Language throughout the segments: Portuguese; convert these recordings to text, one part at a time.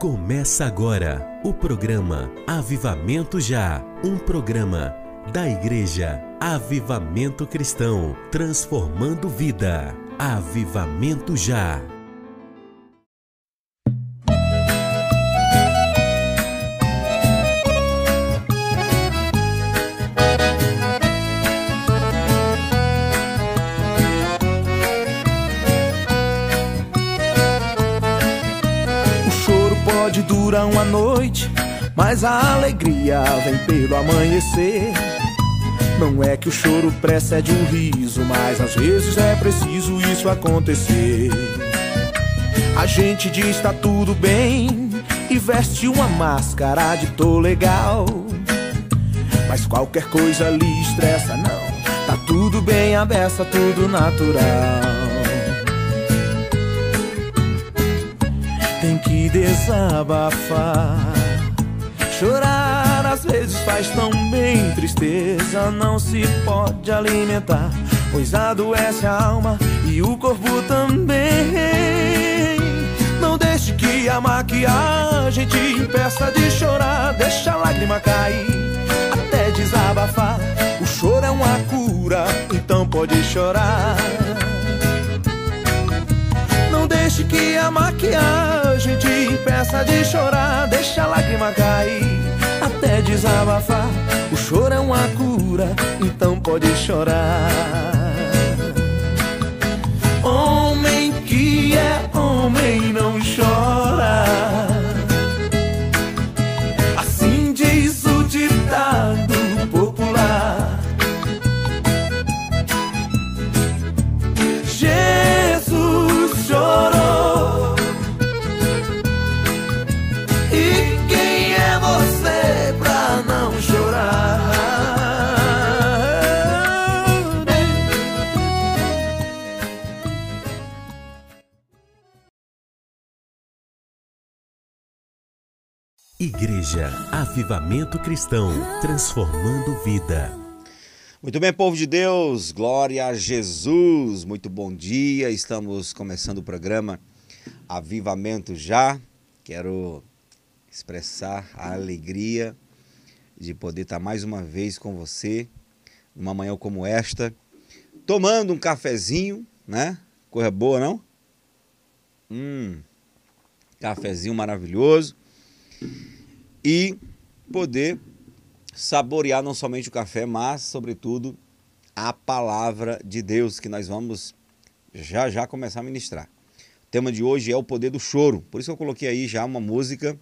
Começa agora o programa Avivamento Já, um programa da Igreja Avivamento Cristão, transformando vida. Avivamento já. Mas a alegria vem pelo amanhecer. Não é que o choro precede um riso, mas às vezes é preciso isso acontecer. A gente diz tá tudo bem e veste uma máscara de tô legal. Mas qualquer coisa lhe estressa, não. Tá tudo bem, a beça, tudo natural. Tem que desabafar. Chorar às vezes faz tão bem, tristeza não se pode alimentar, pois adoece a alma e o corpo também. Não deixe que a maquiagem te impeça de chorar, deixa a lágrima cair até desabafar. O choro é uma cura, então pode chorar. Não deixe que a maquiagem impeça de chorar. Deixa a lágrima cair até desabafar. O choro é uma cura, então pode chorar. Homem que é homem não Igreja Avivamento Cristão, transformando vida. Muito bem, povo de Deus, glória a Jesus. Muito bom dia. Estamos começando o programa Avivamento já. Quero expressar a alegria de poder estar mais uma vez com você numa manhã como esta, tomando um cafezinho, né? Coisa boa, não? Hum. Cafezinho maravilhoso e poder saborear não somente o café, mas, sobretudo, a palavra de Deus que nós vamos já já começar a ministrar. O tema de hoje é o poder do choro. Por isso eu coloquei aí já uma música,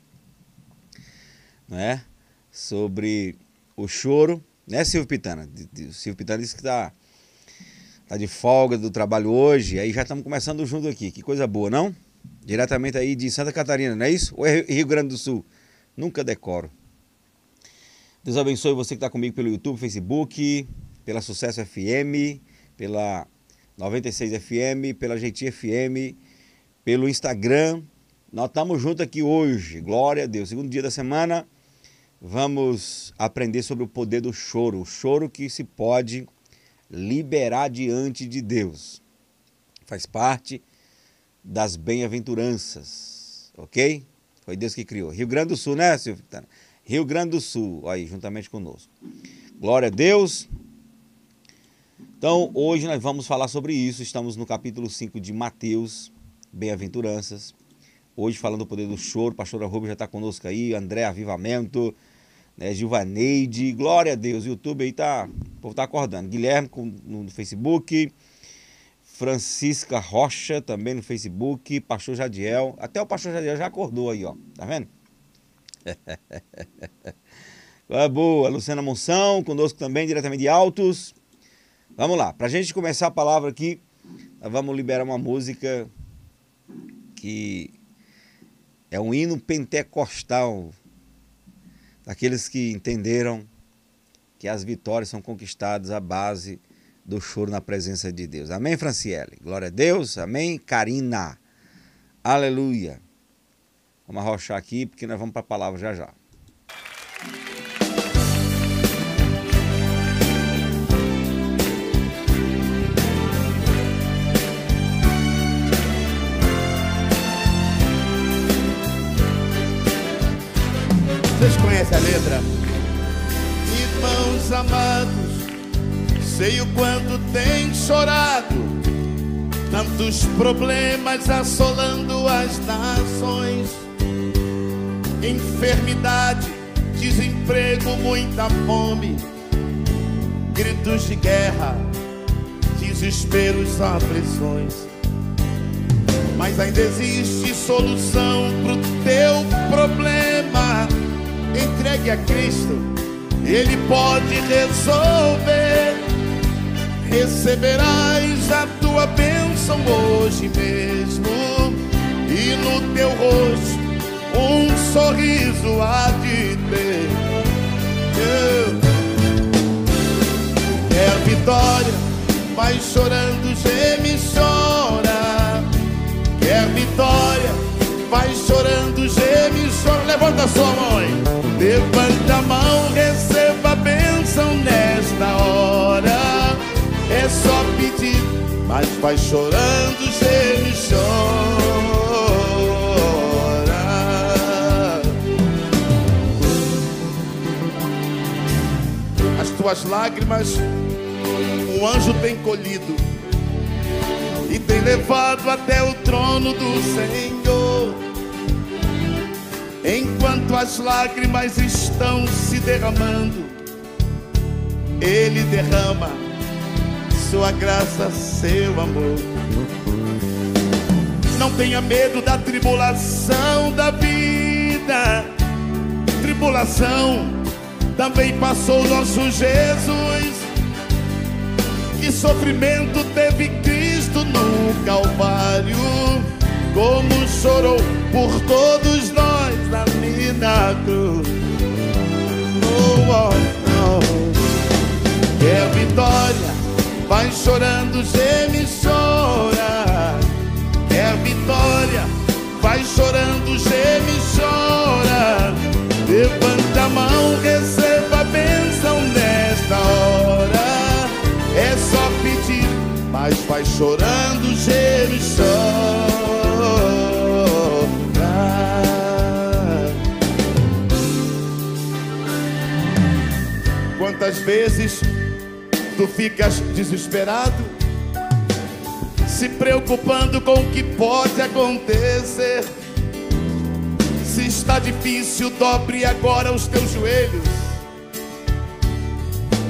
né, sobre o choro, né, Silvio Pitana? O Silvio Pitana disse que tá tá de folga do trabalho hoje, aí já estamos começando junto aqui. Que coisa boa, não? Diretamente aí de Santa Catarina, não é isso? Ou é Rio Grande do Sul? Nunca decoro. Deus abençoe você que está comigo pelo YouTube, Facebook, pela Sucesso FM, pela 96 FM, pela GT FM, pelo Instagram. Nós estamos juntos aqui hoje, glória a Deus. Segundo dia da semana, vamos aprender sobre o poder do choro. O choro que se pode liberar diante de Deus. Faz parte das bem-aventuranças, ok? Foi Deus que criou. Rio Grande do Sul, né, Silvio? Rio Grande do Sul, aí, juntamente conosco. Glória a Deus. Então, hoje nós vamos falar sobre isso. Estamos no capítulo 5 de Mateus, Bem-aventuranças. Hoje falando do poder do choro. Pastor Arruba já está conosco aí. André Avivamento, né, Gilvaneide. Glória a Deus. O YouTube aí tá. O povo tá acordando. Guilherme no Facebook. Francisca Rocha também no Facebook, Pastor Jadiel, até o Pastor Jadiel já acordou aí, ó, tá vendo? é boa, Luciana Monção, conosco também, diretamente de Altos. Vamos lá, pra gente começar a palavra aqui, vamos liberar uma música que é um hino pentecostal, daqueles que entenderam que as vitórias são conquistadas à base do choro na presença de Deus. Amém, Franciele? Glória a Deus. Amém, Karina. Aleluia. Vamos arrochar aqui, porque nós vamos para a palavra já já. Vocês conhecem a letra? E mãos amados, sei o quanto tem chorado, tantos problemas assolando as nações, enfermidade, desemprego, muita fome, gritos de guerra, desesperos, aflições. Mas ainda existe solução pro teu problema. Entregue a Cristo, Ele pode resolver. Receberás a tua bênção hoje mesmo, e no teu rosto um sorriso há de ter. É vitória, vai chorando, geme chora. Quer vitória, vai chorando, geme chora. Levanta a sua mãe, levanta a mão, receba a bênção. É só pedir, mas vai chorando, geme chora. tuas lágrimas um anjo tem colhido e tem levado até o trono do Senhor. Enquanto as lágrimas estão se derramando, Ele derrama sua graça, seu amor. Não tenha medo da tribulação da vida, tribulação também passou nosso Jesus. Que sofrimento teve Cristo no Calvário, como chorou por todos nós na mina cruz. Oh, oh, oh. Quer vitória, vai chorando, e chora. Quer vitória, vai chorando, e chora. Levanta a mão, receba a bênção nesta hora. É só pedir, mas vai chorando, e chora. Quantas vezes tu ficas desesperado, se preocupando com o que pode acontecer? Se está difícil, dobre agora os teus joelhos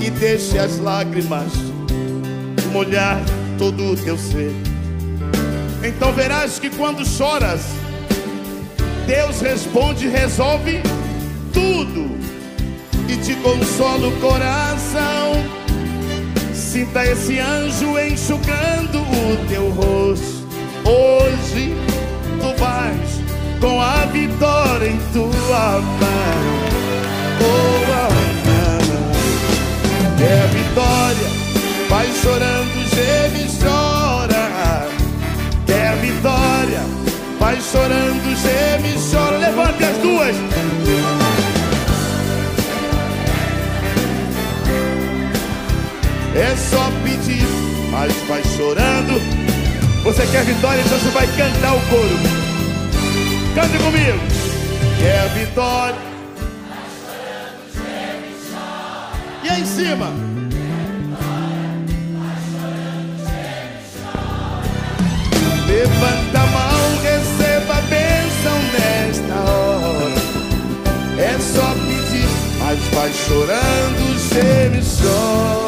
e deixe as lágrimas molhar todo o teu ser. Então verás que quando choras, Deus responde, resolve tudo e te consola o coração. Sinta esse anjo enxugando o teu rosto. Hoje tu vais com a vitória em tua mão. Oh, é vitória, vai chorando, geme chora. É vitória, vai chorando, geme chora. Levante as duas. É só pedir, mas vai chorando. Você quer vitória, então você vai cantar o coro. Cante comigo. Quer vitória. E aí em cima. Levanta a mão, receba a bênção nesta hora. É só pedir, mas vai chorando, geme chora.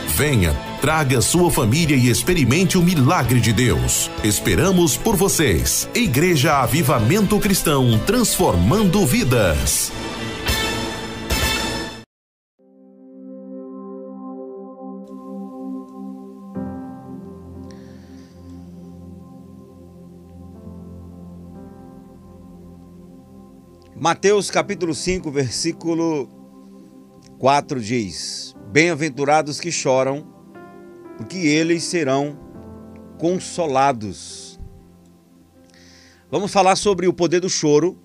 Venha, traga sua família e experimente o milagre de Deus. Esperamos por vocês. Igreja Avivamento Cristão, transformando vidas. Mateus capítulo 5, versículo 4 diz: Bem-aventurados que choram, porque eles serão consolados. Vamos falar sobre o poder do choro,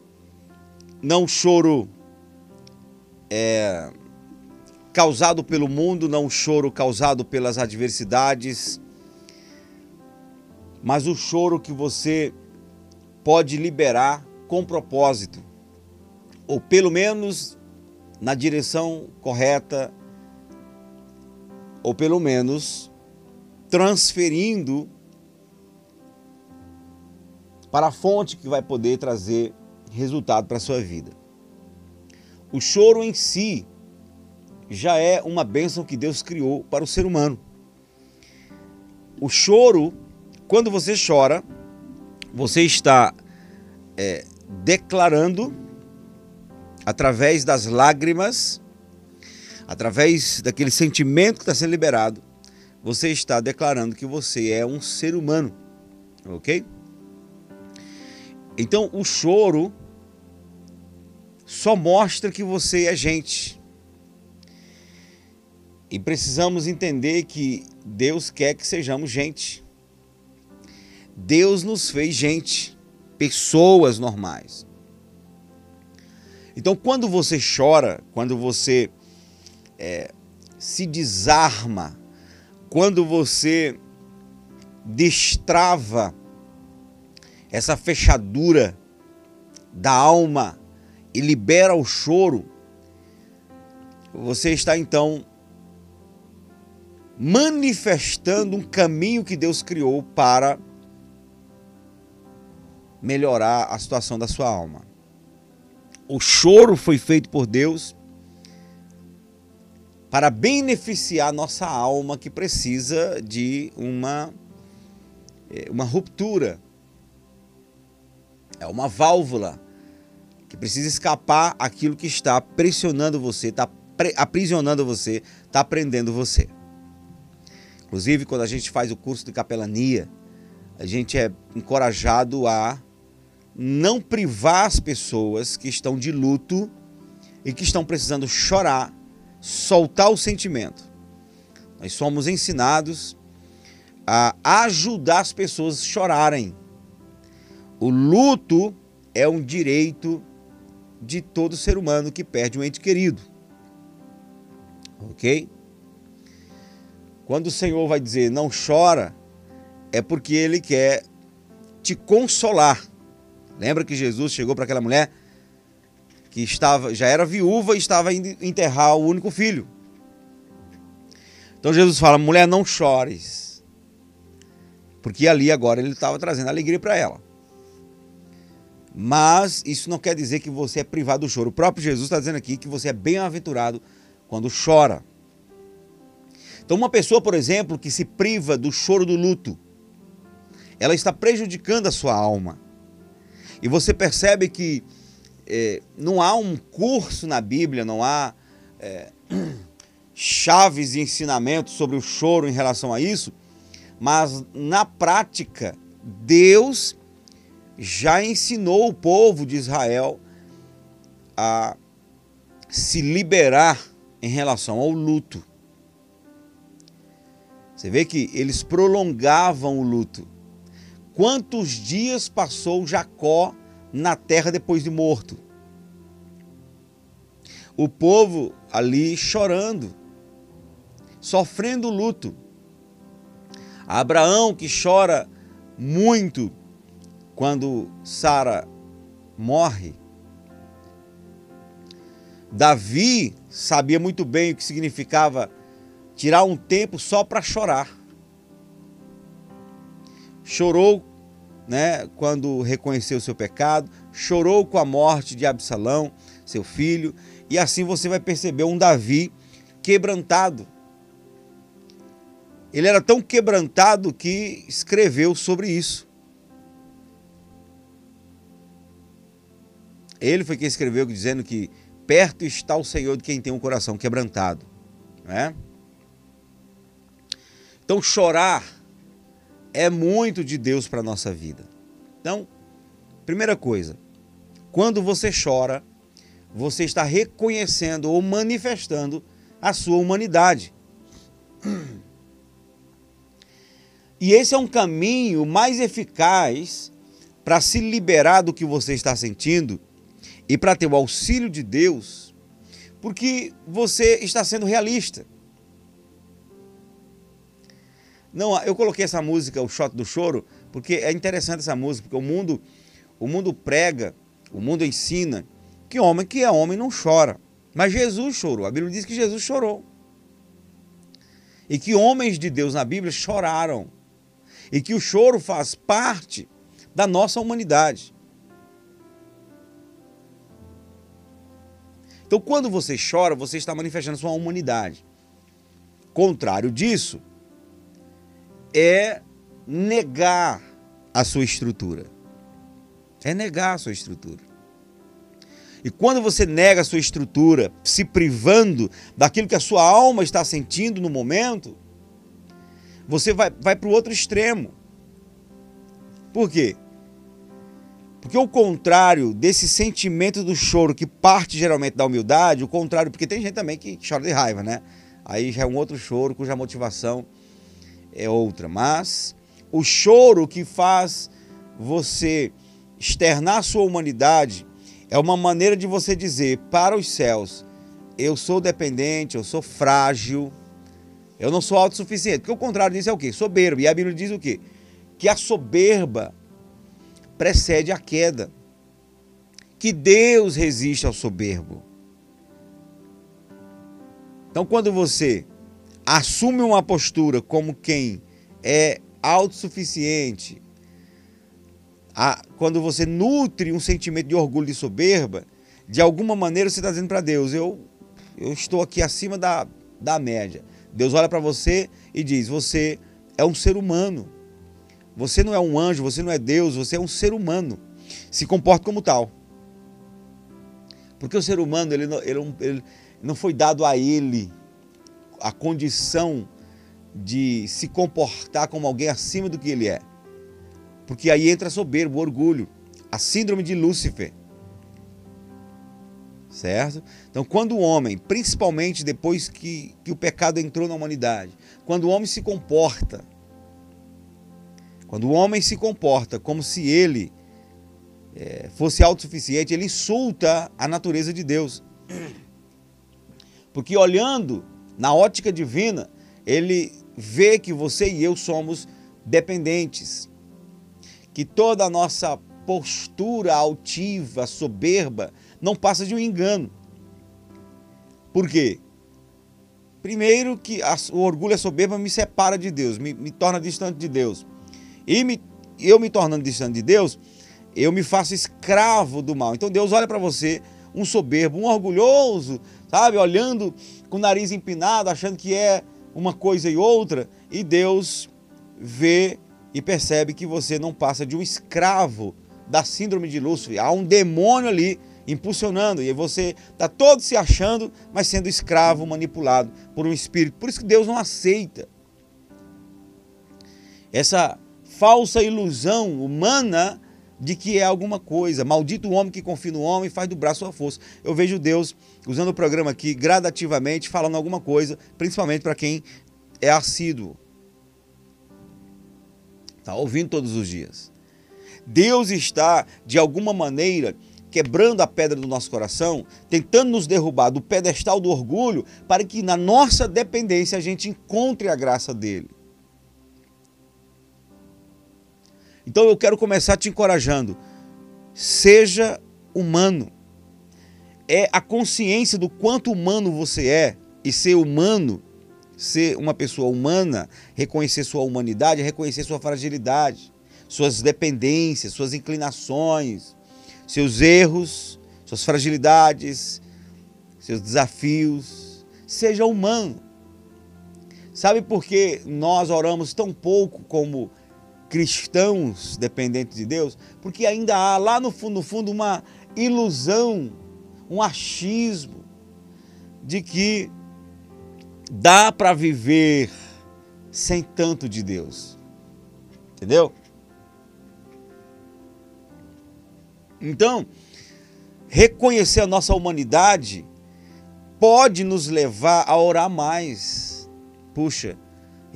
não choro é, causado pelo mundo, não choro causado pelas adversidades, mas o choro que você pode liberar com propósito, ou pelo menos na direção correta, ou pelo menos transferindo para a fonte que vai poder trazer resultado para a sua vida. O choro em si já é uma bênção que Deus criou para o ser humano. O choro, quando você chora, você está é, declarando, através das lágrimas, através daquele sentimento que está sendo liberado, você está declarando que você é um ser humano, ok? Então o choro só mostra que você é gente. E precisamos entender que Deus quer que sejamos gente. Deus nos fez gente, pessoas normais. Então, quando você chora, quando você é, se desarma, quando você destrava essa fechadura da alma e libera o choro, você está então manifestando um caminho que Deus criou para melhorar a situação da sua alma. O choro foi feito por Deus para beneficiar nossa alma que precisa de uma, eh, uma ruptura. É uma válvula que precisa escapar aquilo que está pressionando você, está aprisionando você, está prendendo você. Inclusive, quando a gente faz o curso de capelania, a gente é encorajado a não privar as pessoas que estão de luto e que estão precisando chorar, soltar o sentimento. Nós somos ensinados a ajudar as pessoas a chorarem. O luto é um direito de todo ser humano que perde um ente querido. Ok? Quando o Senhor vai dizer não chora, é porque Ele quer te consolar. Lembra que Jesus chegou para aquela mulher que estava já era viúva e estava indo enterrar o único filho. Então Jesus fala: mulher, não chores. Porque ali agora ele estava trazendo alegria para ela. Mas isso não quer dizer que você é privado do choro. O próprio Jesus está dizendo aqui que você é bem-aventurado quando chora. Então, uma pessoa, por exemplo, que se priva do choro do luto, ela está prejudicando a sua alma. E você percebe que é, não há um curso na Bíblia, não há é, chaves e ensinamentos sobre o choro em relação a isso, mas na prática, Deus já ensinou o povo de Israel a se liberar em relação ao luto. Você vê que eles prolongavam o luto. Quantos dias passou Jacó na terra depois de morto? O povo ali chorando, sofrendo luto. Abraão que chora muito quando Sara morre, Davi sabia muito bem o que significava tirar um tempo só para chorar. Chorou, né, quando reconheceu o seu pecado, chorou com a morte de Absalão, seu filho, e assim você vai perceber um Davi quebrantado. Ele era tão quebrantado que escreveu sobre isso. Ele foi quem escreveu dizendo que perto está o Senhor de quem tem um coração quebrantado. Né? Então, chorar é muito de Deus para a nossa vida. Então, primeira coisa, Quando você chora, você está reconhecendo ou manifestando a sua humanidade. E esse é um caminho mais eficaz para se liberar do que você está sentindo e para ter o auxílio de Deus, porque você está sendo realista. Não, eu coloquei essa música, o Shot do Choro, porque é interessante essa música, porque o mundo, o mundo prega, o mundo ensina que homem que é homem não chora. Mas Jesus chorou. A Bíblia diz que Jesus chorou. E que homens de Deus na Bíblia choraram. E que o choro faz parte da nossa humanidade. Então, quando você chora, você está manifestando sua humanidade. Contrário disso, é negar a sua estrutura. É negar a sua estrutura. E quando você nega a sua estrutura, se privando daquilo que a sua alma está sentindo no momento, você vai, vai para o outro extremo. Por quê? Porque o contrário desse sentimento do choro que parte geralmente da humildade, o contrário, porque tem gente também que chora de raiva, né? Aí já é um outro choro cuja motivação é outra. Mas o choro que faz você externar sua humanidade é uma maneira de você dizer para os céus: eu sou dependente, eu sou frágil, eu não sou autossuficiente. Porque o contrário disso é o quê? Soberba. E a Bíblia diz o quê? Que a soberba precede a queda. Que Deus resiste ao soberbo. Então, quando você assume uma postura como quem é autossuficiente, a, quando você nutre um sentimento de orgulho e soberba, de alguma maneira você está dizendo para Deus: eu, eu estou aqui acima da, da média. Deus olha para você e diz: Você é um ser humano. Você não é um anjo, você não é Deus, você é um ser humano. Se comporta como tal. Porque o ser humano ele ele, ele não foi dado a ele a condição de se comportar como alguém acima do que ele é. Porque aí entra a soberba, o orgulho, a síndrome de Lúcifer. Certo? Então, quando o homem, principalmente depois que, que o pecado entrou na humanidade, quando o homem se comporta, quando o homem se comporta como se ele é, fosse autossuficiente, ele insulta a natureza de Deus. Porque olhando na ótica divina, ele vê que você e eu somos dependentes que toda a nossa postura altiva, soberba, não passa de um engano. Por quê? Primeiro que o orgulho e a soberba me separa de Deus, me, me torna distante de Deus. E me, eu me tornando distante de Deus, eu me faço escravo do mal. Então Deus olha para você, um soberbo, um orgulhoso, sabe? Olhando com o nariz empinado, achando que é uma coisa e outra, e Deus vê e percebe que você não passa de um escravo da síndrome de Lúcifer. Há um demônio ali impulsionando e você está todo se achando, mas sendo escravo, manipulado por um espírito. Por isso que Deus não aceita essa falsa ilusão humana de que é alguma coisa. Maldito o homem que confia no homem e faz do braço a força. Eu vejo Deus usando o programa aqui gradativamente, falando alguma coisa, principalmente para quem é assíduo está ouvindo todos os dias. Deus está, de alguma maneira, quebrando a pedra do nosso coração, tentando nos derrubar do pedestal do orgulho, para que na nossa dependência a gente encontre a graça dele. Então eu quero começar te encorajando. Seja humano. É a consciência do quanto humano você é e ser humano ser uma pessoa humana, reconhecer sua humanidade, reconhecer sua fragilidade, suas dependências, suas inclinações, seus erros, suas fragilidades, seus desafios. Seja humano. Sabe por que nós oramos tão pouco como cristãos dependentes de Deus? Porque ainda há lá no fundo, no fundo uma ilusão, um achismo de que dá para viver sem tanto de Deus. Entendeu? Então, reconhecer a nossa humanidade pode nos levar a orar mais. Puxa,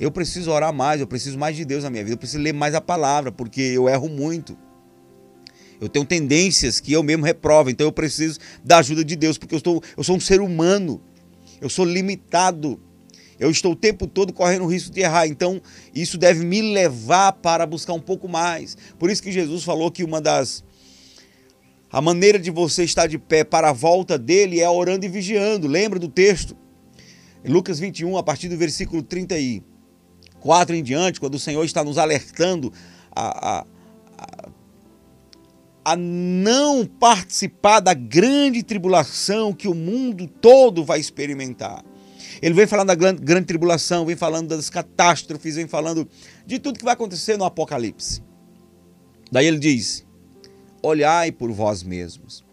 eu preciso orar mais, eu preciso mais de Deus na minha vida, eu preciso ler mais a palavra, porque eu erro muito. Eu tenho tendências que eu mesmo reprovo, então eu preciso da ajuda de Deus, porque eu, estou, eu sou um ser humano, eu sou limitado, eu estou o tempo todo correndo o risco de errar, então isso deve me levar para buscar um pouco mais. Por isso que Jesus falou que uma das. A maneira de você estar de pé para a volta dele é orando e vigiando. Lembra do texto? Lucas 21, a partir do versículo 34 em diante, quando o Senhor está nos alertando a, a a não participar da grande tribulação que o mundo todo vai experimentar. Ele vem falando da grande, grande, tribulação, vem falando das catástrofes, vem falando de tudo que vai acontecer no Apocalipse. Daí ele diz: Olhai por vós mesmos.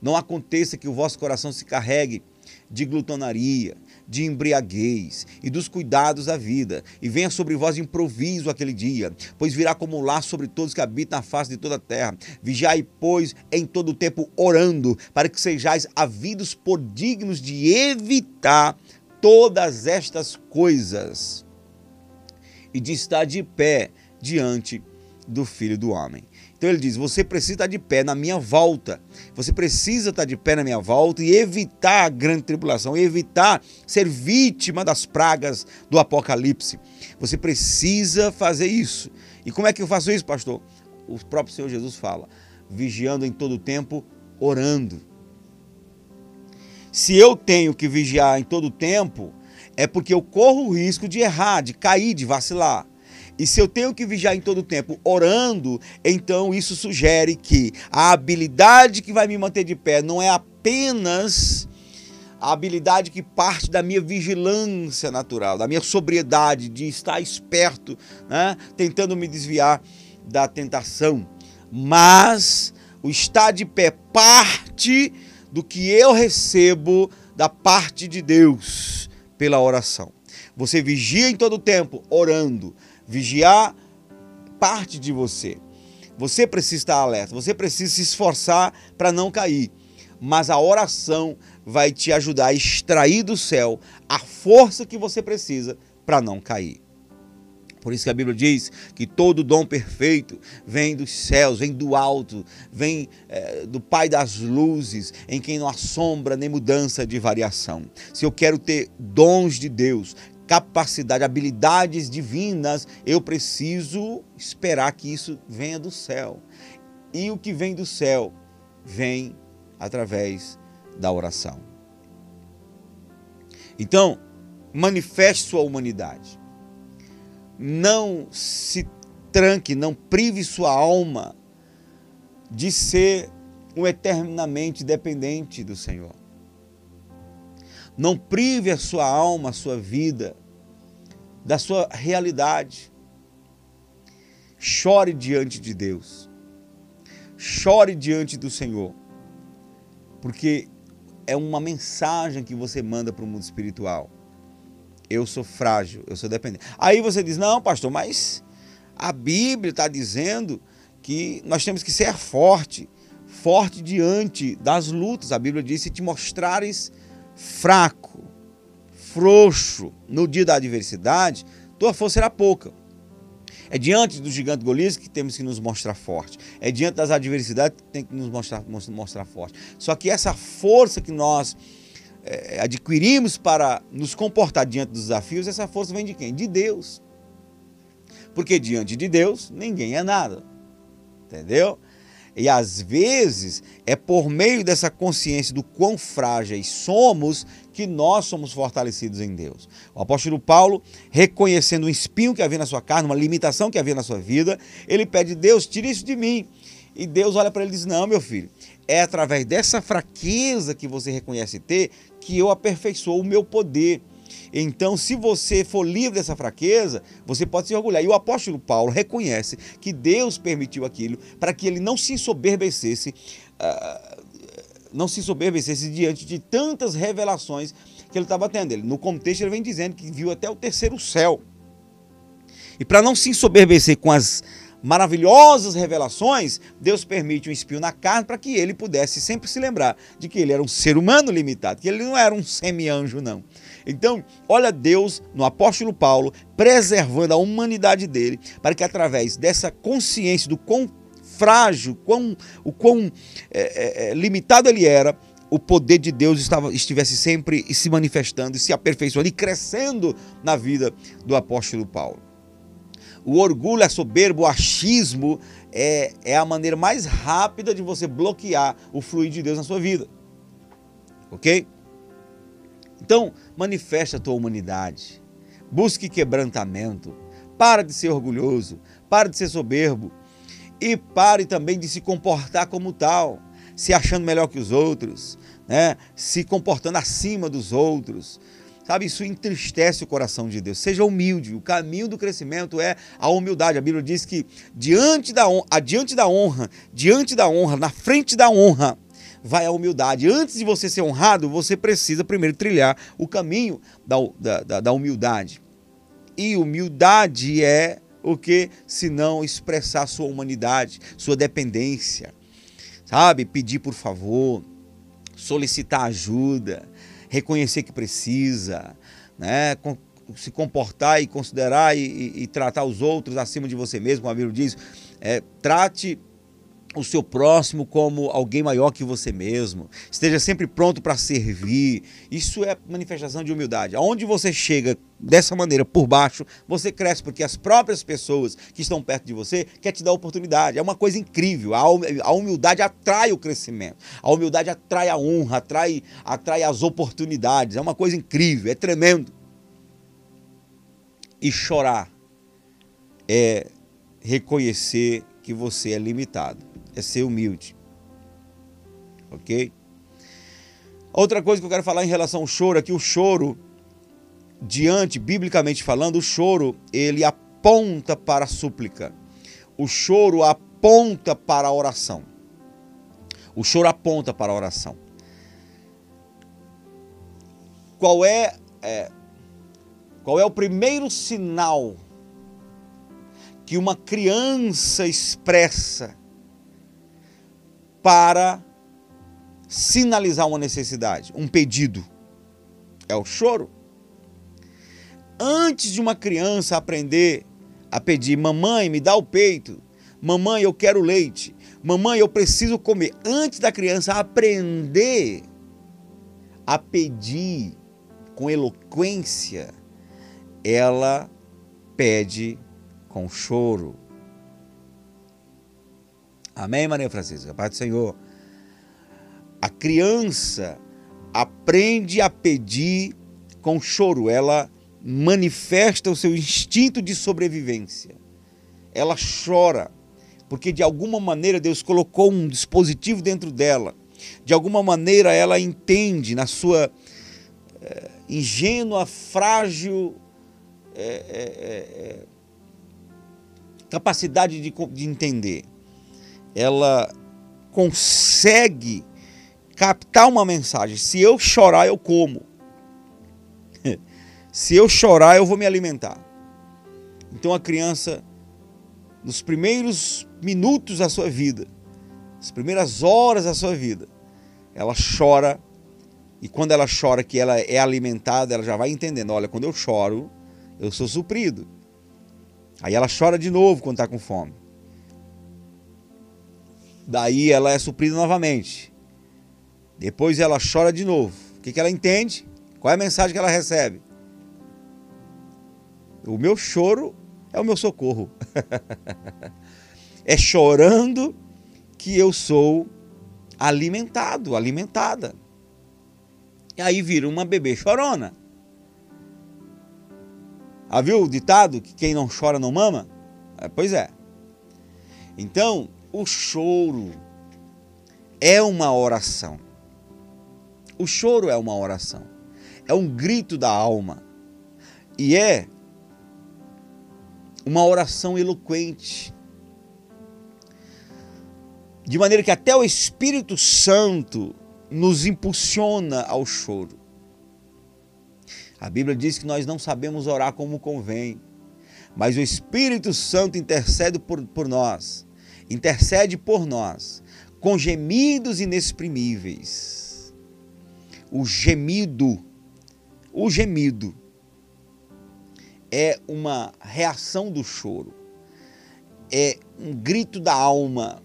Não aconteça que o vosso coração se carregue de glutonaria, de embriaguez e dos cuidados da vida, e venha sobre vós improviso aquele dia, pois virá como lá sobre todos que habitam na face de toda a terra. Vigiai, pois, em todo o tempo orando, para que sejais havidos por dignos de evitar todas estas coisas e de estar de pé diante do Filho do Homem. Então ele diz: você precisa estar de pé na minha volta. Você precisa estar de pé na minha volta e evitar a grande tribulação, evitar ser vítima das pragas do Apocalipse. Você precisa fazer isso. E como é que eu faço isso, pastor? O próprio Senhor Jesus fala: vigiando em todo o tempo, orando. Se eu tenho que vigiar em todo o tempo, é porque eu corro o risco de errar, de cair, de vacilar. E se eu tenho que vigiar em todo o tempo orando, então isso sugere que a habilidade que vai me manter de pé não é apenas a habilidade que parte da minha vigilância natural, da minha sobriedade, de estar esperto, né? tentando me desviar da tentação, mas o estar de pé parte do que eu recebo da parte de Deus pela oração. Você vigia em todo o tempo orando, Vigiar parte de você. Você precisa estar alerta, você precisa se esforçar para não cair. Mas a oração vai te ajudar a extrair do céu a força que você precisa para não cair. Por isso que a Bíblia diz que todo dom perfeito vem dos céus, vem do alto, vem é, do Pai das luzes, em quem não há sombra nem mudança de variação. Se eu quero ter dons de Deus, capacidade, habilidades divinas, eu preciso esperar que isso venha do céu. E o que vem do céu vem através da oração. Então, manifeste sua humanidade. Não se tranque, não prive sua alma de ser um eternamente dependente do Senhor. Não prive a sua alma, a sua vida, da sua realidade. Chore diante de Deus. Chore diante do Senhor. Porque é uma mensagem que você manda para o mundo espiritual. Eu sou frágil, eu sou dependente. Aí você diz: não, pastor, mas a Bíblia está dizendo que nós temos que ser forte, forte diante das lutas. A Bíblia diz: se te mostrares fraco, frouxo no dia da adversidade, tua força será pouca. É diante do gigante Golias que temos que nos mostrar forte. É diante das adversidades que tem que nos mostrar, mostrar forte. Só que essa força que nós é, adquirimos para nos comportar diante dos desafios, essa força vem de quem? De Deus. Porque diante de Deus, ninguém é nada. Entendeu? E às vezes é por meio dessa consciência do quão frágeis somos que nós somos fortalecidos em Deus. O apóstolo Paulo, reconhecendo o espinho que havia na sua carne, uma limitação que havia na sua vida, ele pede: Deus, tire isso de mim. E Deus olha para ele e diz: Não, meu filho, é através dessa fraqueza que você reconhece ter que eu aperfeiçoo o meu poder. Então, se você for livre dessa fraqueza, você pode se orgulhar. E o apóstolo Paulo reconhece que Deus permitiu aquilo para que ele não se ensoberbecesse, uh, não se ensoberbecesse diante de tantas revelações que ele estava tendo. Ele, no contexto, ele vem dizendo que viu até o terceiro céu. E para não se ensoberbecer com as maravilhosas revelações, Deus permite um espinho na carne para que ele pudesse sempre se lembrar de que ele era um ser humano limitado, que ele não era um semi-anjo, não. Então, olha Deus no apóstolo Paulo preservando a humanidade dele, para que através dessa consciência do quão frágil, quão, o quão é, é, é limitado ele era, o poder de Deus estava, estivesse sempre se manifestando se aperfeiçoando e crescendo na vida do apóstolo Paulo. O orgulho, a soberba, o achismo é, é a maneira mais rápida de você bloquear o fluir de Deus na sua vida. Ok? Então, manifesta a tua humanidade. Busque quebrantamento. Para de ser orgulhoso. Para de ser soberbo. E pare também de se comportar como tal, se achando melhor que os outros, né? se comportando acima dos outros. Sabe, isso entristece o coração de Deus. Seja humilde. O caminho do crescimento é a humildade. A Bíblia diz que diante da honra, diante da honra, diante da honra, na frente da honra, vai a humildade. Antes de você ser honrado, você precisa primeiro trilhar o caminho da, da, da humildade. E humildade é o que? Se não expressar sua humanidade, sua dependência. Sabe? Pedir por favor, solicitar ajuda, reconhecer que precisa, né? se comportar e considerar e, e, e, tratar os outros acima de você mesmo, como a Bíblia diz. É, trate o seu próximo como alguém maior que você mesmo. Esteja sempre pronto para servir. Isso é manifestação de humildade. Aonde você chega dessa maneira por baixo, você cresce porque as próprias pessoas que estão perto de você quer te dar oportunidade. É uma coisa incrível. A humildade atrai o crescimento. A humildade atrai a honra, atrai, atrai as oportunidades. É uma coisa incrível, é tremendo. E chorar é reconhecer que você é limitado é ser humilde. Ok? Outra coisa que eu quero falar em relação ao choro é que o choro, diante, biblicamente falando, o choro, ele aponta para a súplica. O choro aponta para a oração. O choro aponta para a oração. Qual é, é qual é o primeiro sinal que uma criança expressa para sinalizar uma necessidade, um pedido. É o choro. Antes de uma criança aprender a pedir, mamãe, me dá o peito, mamãe, eu quero leite, mamãe, eu preciso comer. Antes da criança aprender a pedir com eloquência, ela pede com choro. Amém, Maria Francisca? Pai do Senhor. A criança aprende a pedir com choro, ela manifesta o seu instinto de sobrevivência. Ela chora, porque de alguma maneira Deus colocou um dispositivo dentro dela. De alguma maneira ela entende na sua é, ingênua, frágil é, é, capacidade de, de entender ela consegue captar uma mensagem. Se eu chorar, eu como. Se eu chorar, eu vou me alimentar. Então a criança, nos primeiros minutos da sua vida, as primeiras horas da sua vida, ela chora. E quando ela chora que ela é alimentada, ela já vai entendendo: olha, quando eu choro, eu sou suprido. Aí ela chora de novo quando está com fome. Daí ela é suprida novamente. Depois ela chora de novo. O que, que ela entende? Qual é a mensagem que ela recebe? O meu choro é o meu socorro. é chorando que eu sou alimentado, alimentada. E aí vira uma bebê chorona. Ah, viu o ditado que quem não chora não mama? É, pois é. Então, o choro é uma oração. O choro é uma oração. É um grito da alma. E é uma oração eloquente. De maneira que até o Espírito Santo nos impulsiona ao choro. A Bíblia diz que nós não sabemos orar como convém, mas o Espírito Santo intercede por, por nós, intercede por nós, com gemidos inexprimíveis. O gemido, o gemido é uma reação do choro, é um grito da alma,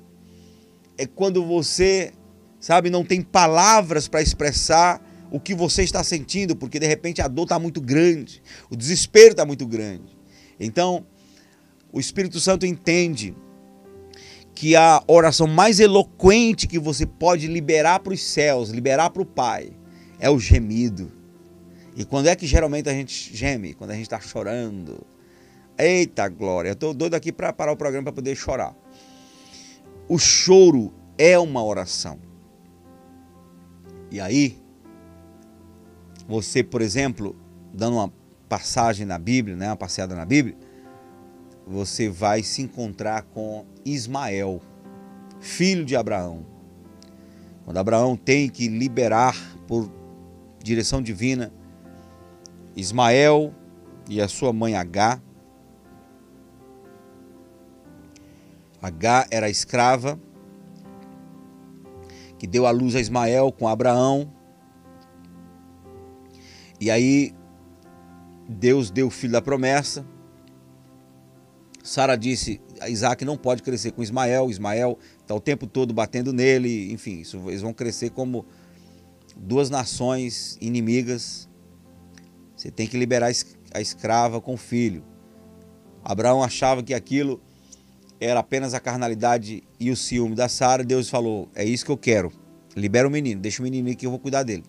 é quando você, sabe, não tem palavras para expressar o que você está sentindo, porque de repente a dor está muito grande, o desespero está muito grande. Então, o Espírito Santo entende que a oração mais eloquente que você pode liberar para os céus, liberar para o Pai, é o gemido. E quando é que geralmente a gente geme? Quando a gente está chorando. Eita glória, eu estou doido aqui para parar o programa para poder chorar. O choro é uma oração. E aí, você, por exemplo, dando uma passagem na Bíblia, né, uma passeada na Bíblia, você vai se encontrar com Ismael, filho de Abraão. Quando Abraão tem que liberar por direção divina Ismael e a sua mãe H. H era escrava que deu a luz a Ismael com Abraão. E aí Deus deu o filho da promessa. Sara disse: Isaac não pode crescer com Ismael. Ismael está o tempo todo batendo nele. Enfim, isso, eles vão crescer como duas nações inimigas. Você tem que liberar a escrava com o filho. Abraão achava que aquilo era apenas a carnalidade e o ciúme da Sara. Deus falou: É isso que eu quero. Libera o menino, deixa o menino aqui que eu vou cuidar dele.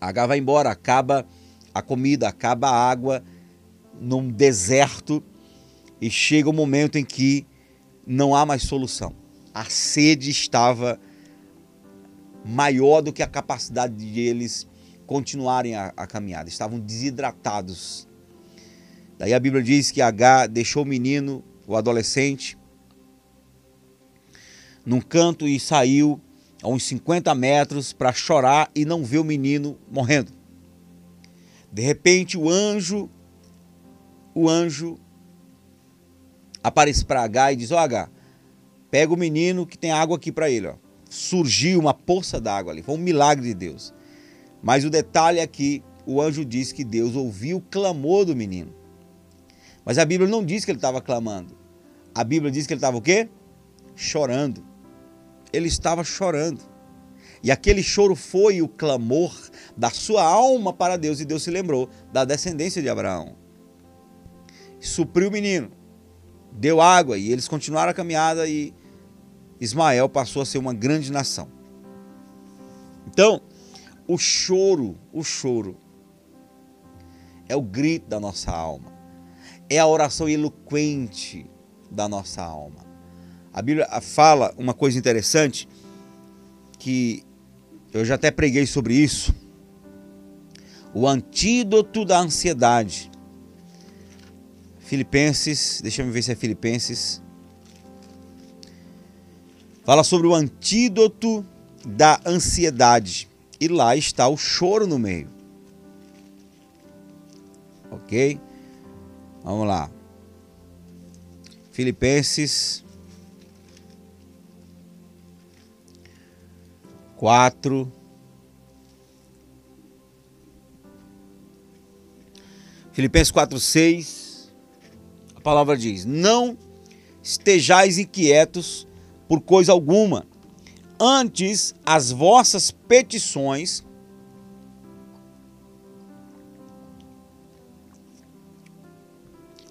H vai embora, acaba a comida, acaba a água num deserto e chega o um momento em que não há mais solução. A sede estava maior do que a capacidade de eles continuarem a, a caminhada, estavam desidratados. Daí a Bíblia diz que H deixou o menino, o adolescente, num canto e saiu a uns 50 metros para chorar e não ver o menino morrendo. De repente o anjo, o anjo aparece para H e diz: Ó oh, H, pega o menino que tem água aqui para ele. Ó. Surgiu uma poça d'água ali, foi um milagre de Deus. Mas o detalhe é que o anjo diz que Deus ouviu o clamor do menino. Mas a Bíblia não diz que ele estava clamando. A Bíblia diz que ele estava o quê? Chorando. Ele estava chorando. E aquele choro foi o clamor da sua alma para Deus. E Deus se lembrou da descendência de Abraão. Supriu o menino. Deu água. E eles continuaram a caminhada. E Ismael passou a ser uma grande nação. Então, o choro, o choro é o grito da nossa alma. É a oração eloquente da nossa alma. A Bíblia fala uma coisa interessante que eu já até preguei sobre isso. O antídoto da ansiedade. Filipenses, deixa eu ver se é Filipenses. Fala sobre o antídoto da ansiedade. E lá está o choro no meio. Ok? Vamos lá. Filipenses 4. Filipenses 4, 6. A palavra diz: Não estejais inquietos por coisa alguma antes as vossas petições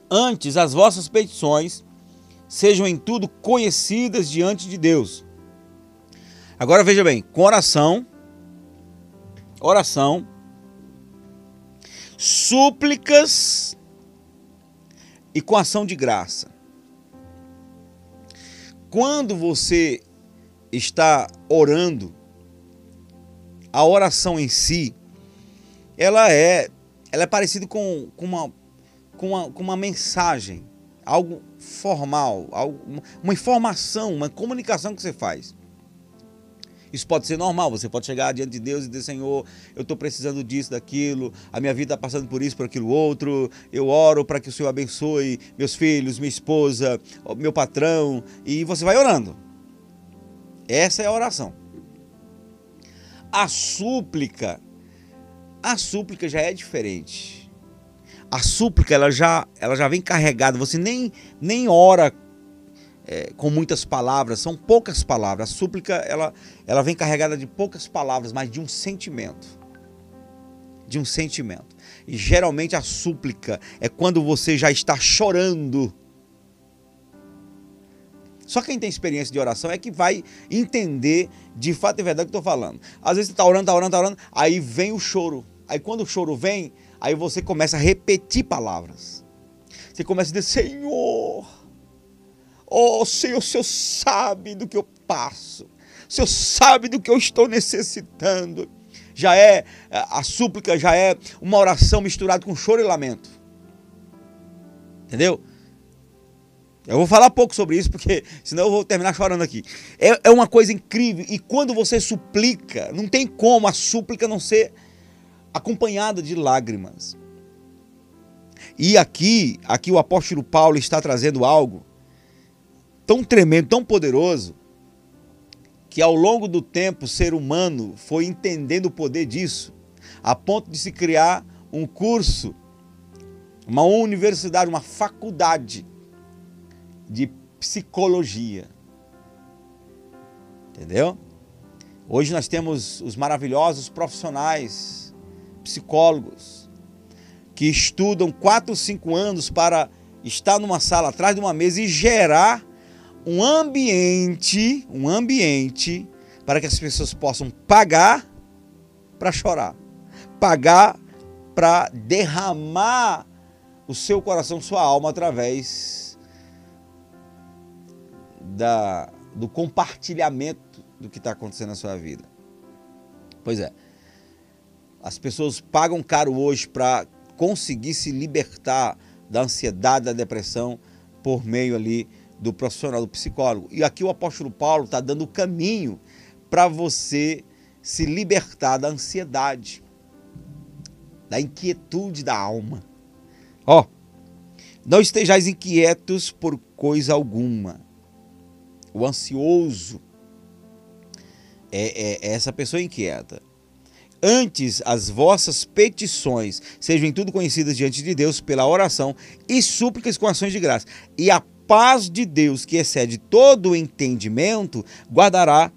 antes as vossas petições sejam em tudo conhecidas diante de Deus. Agora veja bem, com oração, oração, súplicas e com ação de graça. Quando você está orando, a oração em si, ela é, ela é parecida com, com, uma, com, uma, com uma mensagem, algo formal, algo, uma informação, uma comunicação que você faz. Isso pode ser normal, você pode chegar diante de Deus e dizer, Senhor, eu estou precisando disso, daquilo, a minha vida está passando por isso, por aquilo outro, eu oro para que o Senhor abençoe meus filhos, minha esposa, meu patrão, e você vai orando. Essa é a oração. A súplica, a súplica já é diferente. A súplica, ela já, ela já vem carregada, você nem, nem ora é, com muitas palavras, são poucas palavras. A súplica ela, ela vem carregada de poucas palavras, mas de um sentimento. De um sentimento. E geralmente a súplica é quando você já está chorando. Só quem tem experiência de oração é que vai entender de fato e verdade o que eu estou falando. Às vezes você está orando, está orando, está orando, aí vem o choro. Aí quando o choro vem, aí você começa a repetir palavras. Você começa a dizer, Senhor, Oh, Senhor, o Senhor sabe do que eu passo. O Senhor sabe do que eu estou necessitando. Já é, a súplica já é uma oração misturada com choro e lamento. Entendeu? Eu vou falar pouco sobre isso, porque senão eu vou terminar chorando aqui. É, é uma coisa incrível. E quando você suplica, não tem como a súplica não ser acompanhada de lágrimas. E aqui, aqui o apóstolo Paulo está trazendo algo tão tremendo, tão poderoso, que ao longo do tempo o ser humano foi entendendo o poder disso, a ponto de se criar um curso, uma universidade, uma faculdade de psicologia. Entendeu? Hoje nós temos os maravilhosos profissionais, psicólogos, que estudam 4 ou 5 anos para estar numa sala atrás de uma mesa e gerar um ambiente, um ambiente para que as pessoas possam pagar para chorar, pagar para derramar o seu coração, sua alma através da, do compartilhamento do que está acontecendo na sua vida. Pois é, as pessoas pagam caro hoje para conseguir se libertar da ansiedade, da depressão por meio ali do profissional, do psicólogo. E aqui o apóstolo Paulo está dando o caminho para você se libertar da ansiedade, da inquietude da alma. Ó, não estejais inquietos por coisa alguma. O ansioso é, é, é essa pessoa inquieta. Antes as vossas petições sejam em tudo conhecidas diante de Deus pela oração e súplicas com ações de graça. E a paz de Deus, que excede todo o entendimento, guardará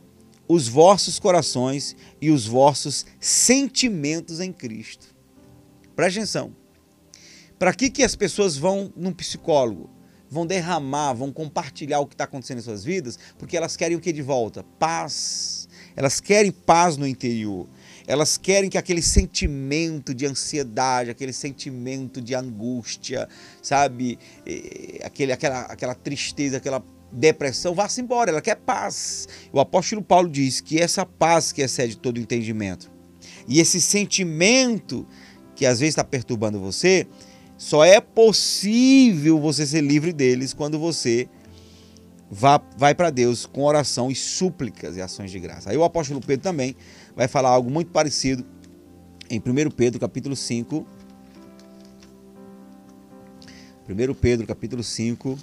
os vossos corações e os vossos sentimentos em Cristo. Preste atenção. Para que, que as pessoas vão num psicólogo? Vão derramar, vão compartilhar o que está acontecendo em suas vidas, porque elas querem o que de volta? Paz. Elas querem paz no interior. Elas querem que aquele sentimento de ansiedade, aquele sentimento de angústia, sabe, aquele, aquela, aquela tristeza, aquela depressão vá-se embora. Ela quer paz. O apóstolo Paulo diz que essa paz que excede todo entendimento e esse sentimento que às vezes está perturbando você, só é possível você ser livre deles quando você vá, vai para Deus com oração e súplicas e ações de graça. Aí o apóstolo Pedro também vai falar algo muito parecido em 1 Pedro capítulo 5. 1 Pedro capítulo 5.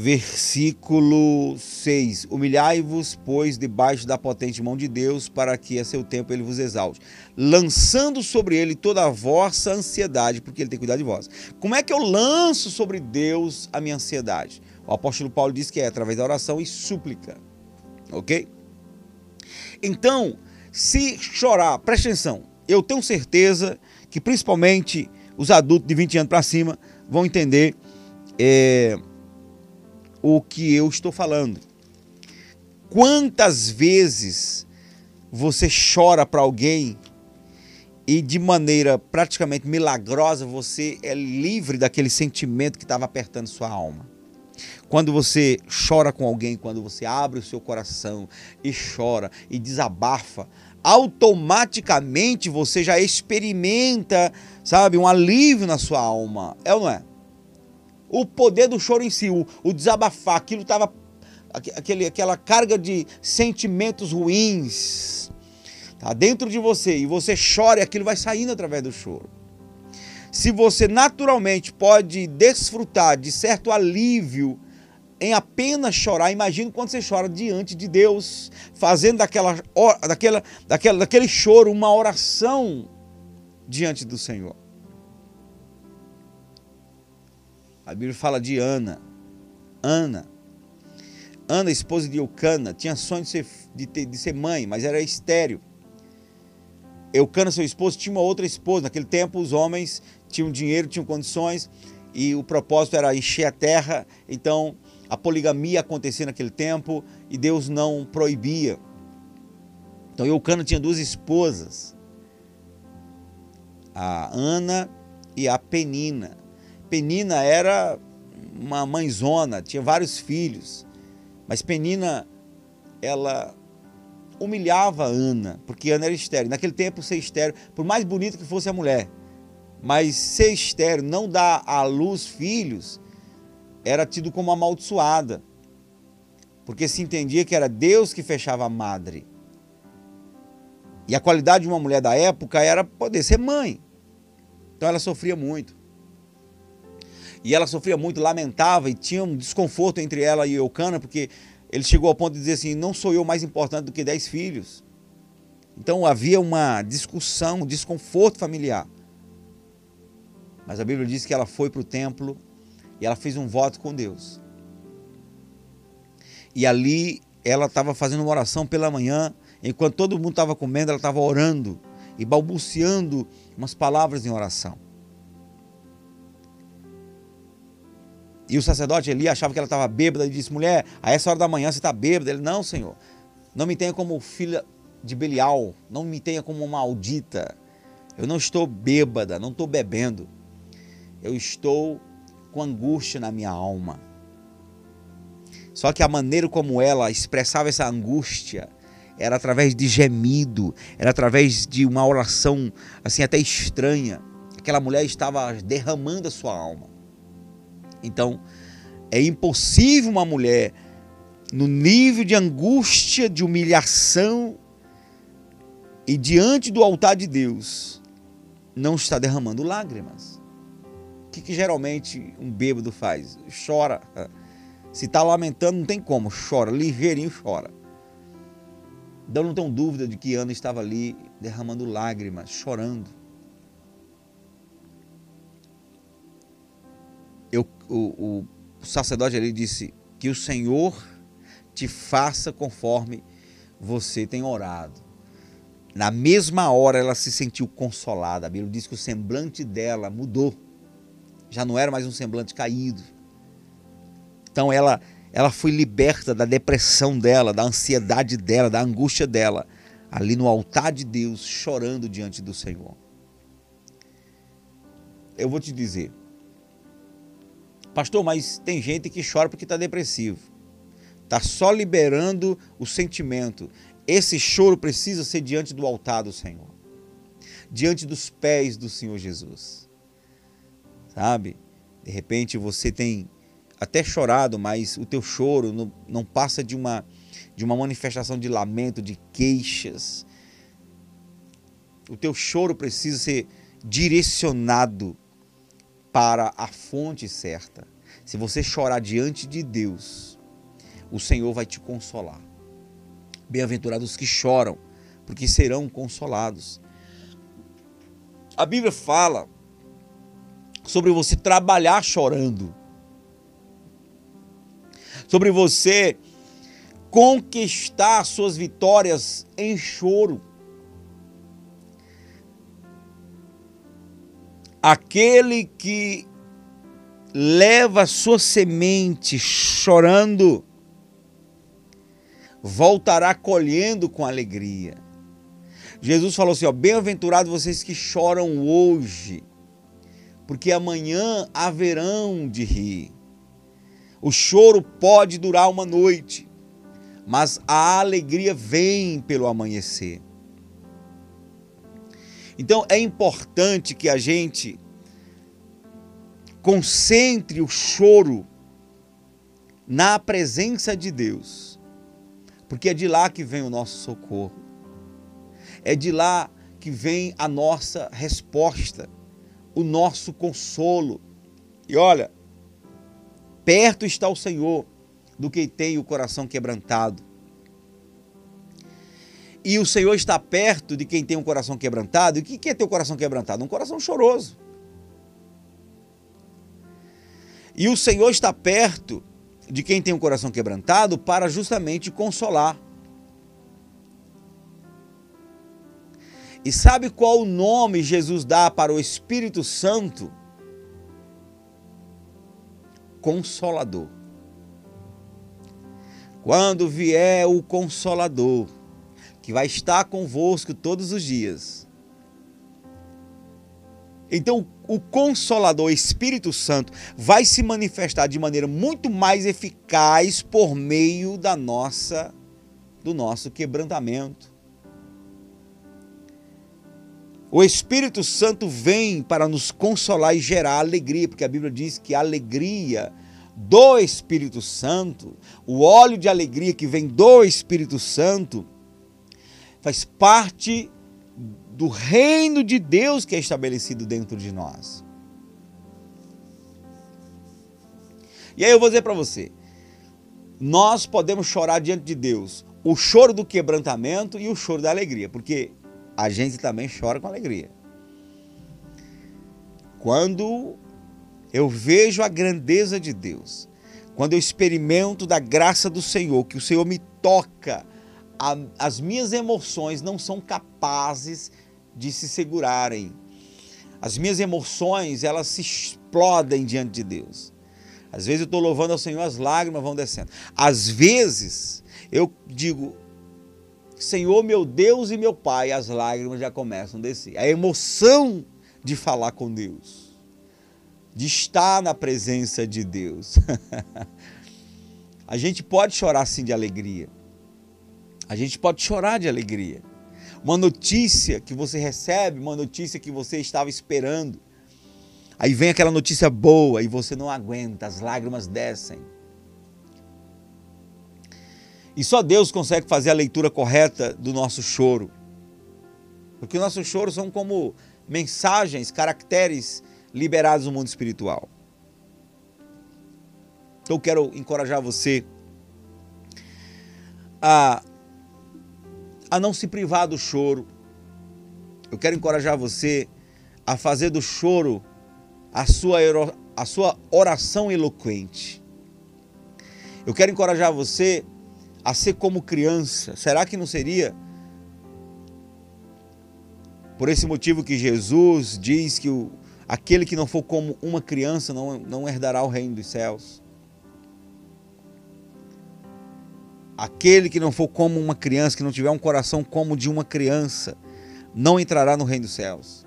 Versículo 6: Humilhai-vos, pois, debaixo da potente mão de Deus, para que a seu tempo ele vos exalte, lançando sobre ele toda a vossa ansiedade, porque ele tem cuidado de vós. Como é que eu lanço sobre Deus a minha ansiedade? O apóstolo Paulo diz que é através da oração e súplica. Ok? Então, se chorar, preste atenção, eu tenho certeza que principalmente os adultos de 20 anos para cima vão entender é, o que eu estou falando. Quantas vezes você chora para alguém e de maneira praticamente milagrosa você é livre daquele sentimento que estava apertando sua alma? Quando você chora com alguém, quando você abre o seu coração e chora e desabafa, automaticamente você já experimenta, sabe, um alívio na sua alma. É ou não é? O poder do choro em si, o, o desabafar, aquilo estava aquele, aquela carga de sentimentos ruins tá dentro de você e você chora aquilo vai saindo através do choro. Se você naturalmente pode desfrutar de certo alívio em apenas chorar, imagine quando você chora diante de Deus, fazendo daquela, daquela, daquela, daquele choro uma oração diante do Senhor. A Bíblia fala de Ana. Ana. Ana, esposa de Eucana, tinha sonho de ser, de, ter, de ser mãe, mas era estéreo. Eucana, seu esposo, tinha uma outra esposa. Naquele tempo, os homens tinham dinheiro, tinham condições, e o propósito era encher a terra. Então, a poligamia acontecia naquele tempo e Deus não proibia. Então, Eucana tinha duas esposas, a Ana e a Penina. Penina era uma mãezona, tinha vários filhos, mas Penina, ela humilhava Ana, porque Ana era estéreo. Naquele tempo, ser estéreo, por mais bonito que fosse a mulher, mas ser estéreo, não dar à luz filhos, era tido como amaldiçoada, porque se entendia que era Deus que fechava a madre. E a qualidade de uma mulher da época era poder ser mãe. Então ela sofria muito. E ela sofria muito, lamentava e tinha um desconforto entre ela e Eucana, porque ele chegou ao ponto de dizer assim: não sou eu mais importante do que dez filhos. Então havia uma discussão, um desconforto familiar. Mas a Bíblia diz que ela foi para o templo e ela fez um voto com Deus. E ali ela estava fazendo uma oração pela manhã, enquanto todo mundo estava comendo, ela estava orando e balbuciando umas palavras em oração. E o sacerdote ali achava que ela estava bêbada e disse: Mulher, a essa hora da manhã você está bêbada? Ele: Não, senhor. Não me tenha como filha de Belial. Não me tenha como maldita. Eu não estou bêbada, não estou bebendo. Eu estou com angústia na minha alma. Só que a maneira como ela expressava essa angústia era através de gemido, era através de uma oração assim até estranha. Aquela mulher estava derramando a sua alma. Então, é impossível uma mulher no nível de angústia, de humilhação e diante do altar de Deus não estar derramando lágrimas. O que, que geralmente um bêbado faz? Chora. Se está lamentando, não tem como, chora, ligeirinho chora. Então não tenho dúvida de que Ana estava ali derramando lágrimas, chorando. Eu, o, o sacerdote ali disse que o Senhor te faça conforme você tem orado. Na mesma hora ela se sentiu consolada. A Bíblia diz que o semblante dela mudou. Já não era mais um semblante caído. Então ela ela foi liberta da depressão dela, da ansiedade dela, da angústia dela, ali no altar de Deus, chorando diante do Senhor. Eu vou te dizer, Pastor, mas tem gente que chora porque está depressivo. Está só liberando o sentimento. Esse choro precisa ser diante do altar do Senhor. Diante dos pés do Senhor Jesus. Sabe? De repente você tem até chorado, mas o teu choro não, não passa de uma, de uma manifestação de lamento, de queixas. O teu choro precisa ser direcionado para a fonte certa. Se você chorar diante de Deus, o Senhor vai te consolar. Bem-aventurados que choram, porque serão consolados. A Bíblia fala sobre você trabalhar chorando, sobre você conquistar suas vitórias em choro. Aquele que leva sua semente chorando, voltará colhendo com alegria. Jesus falou assim: bem-aventurados vocês que choram hoje, porque amanhã haverão de rir. O choro pode durar uma noite, mas a alegria vem pelo amanhecer. Então é importante que a gente concentre o choro na presença de Deus, porque é de lá que vem o nosso socorro, é de lá que vem a nossa resposta, o nosso consolo. E olha, perto está o Senhor do que tem o coração quebrantado. E o Senhor está perto de quem tem um coração quebrantado. E o que é ter um coração quebrantado? Um coração choroso. E o Senhor está perto de quem tem um coração quebrantado para justamente consolar. E sabe qual o nome Jesus dá para o Espírito Santo? Consolador. Quando vier o Consolador, que vai estar convosco todos os dias. Então, o Consolador, o Espírito Santo, vai se manifestar de maneira muito mais eficaz por meio da nossa do nosso quebrantamento. O Espírito Santo vem para nos consolar e gerar alegria, porque a Bíblia diz que a alegria do Espírito Santo, o óleo de alegria que vem do Espírito Santo, faz parte do reino de Deus que é estabelecido dentro de nós. E aí eu vou dizer para você, nós podemos chorar diante de Deus o choro do quebrantamento e o choro da alegria, porque a gente também chora com alegria. Quando eu vejo a grandeza de Deus, quando eu experimento da graça do Senhor, que o Senhor me toca a, as minhas emoções não são capazes de se segurarem. As minhas emoções, elas se explodem diante de Deus. Às vezes eu estou louvando ao Senhor, as lágrimas vão descendo. Às vezes eu digo, Senhor, meu Deus e meu Pai, as lágrimas já começam a descer. A emoção de falar com Deus, de estar na presença de Deus. a gente pode chorar sim de alegria. A gente pode chorar de alegria. Uma notícia que você recebe, uma notícia que você estava esperando. Aí vem aquela notícia boa e você não aguenta, as lágrimas descem. E só Deus consegue fazer a leitura correta do nosso choro. Porque o nosso choro são como mensagens, caracteres liberados no mundo espiritual. Então eu quero encorajar você a a não se privar do choro. Eu quero encorajar você a fazer do choro a sua, a sua oração eloquente. Eu quero encorajar você a ser como criança. Será que não seria por esse motivo que Jesus diz que o, aquele que não for como uma criança não, não herdará o reino dos céus? Aquele que não for como uma criança, que não tiver um coração como de uma criança, não entrará no reino dos céus.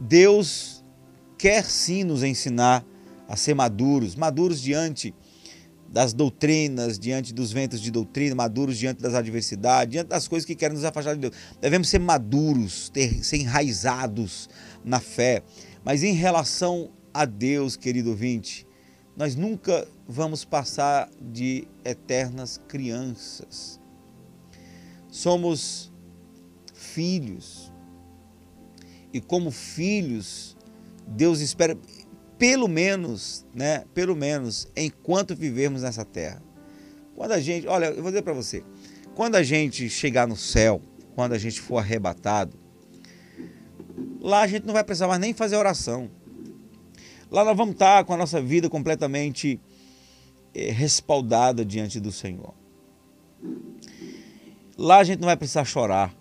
Deus quer sim nos ensinar a ser maduros, maduros diante das doutrinas, diante dos ventos de doutrina, maduros diante das adversidades, diante das coisas que querem nos afastar de Deus. Devemos ser maduros, ter, ser enraizados na fé. Mas em relação a Deus, querido ouvinte, nós nunca vamos passar de eternas crianças. Somos filhos. E como filhos, Deus espera pelo menos, né, pelo menos enquanto vivermos nessa terra. Quando a gente, olha, eu vou dizer para você, quando a gente chegar no céu, quando a gente for arrebatado, lá a gente não vai precisar mais nem fazer oração. Lá nós vamos estar com a nossa vida completamente é, respaldada diante do Senhor. Lá a gente não vai precisar chorar.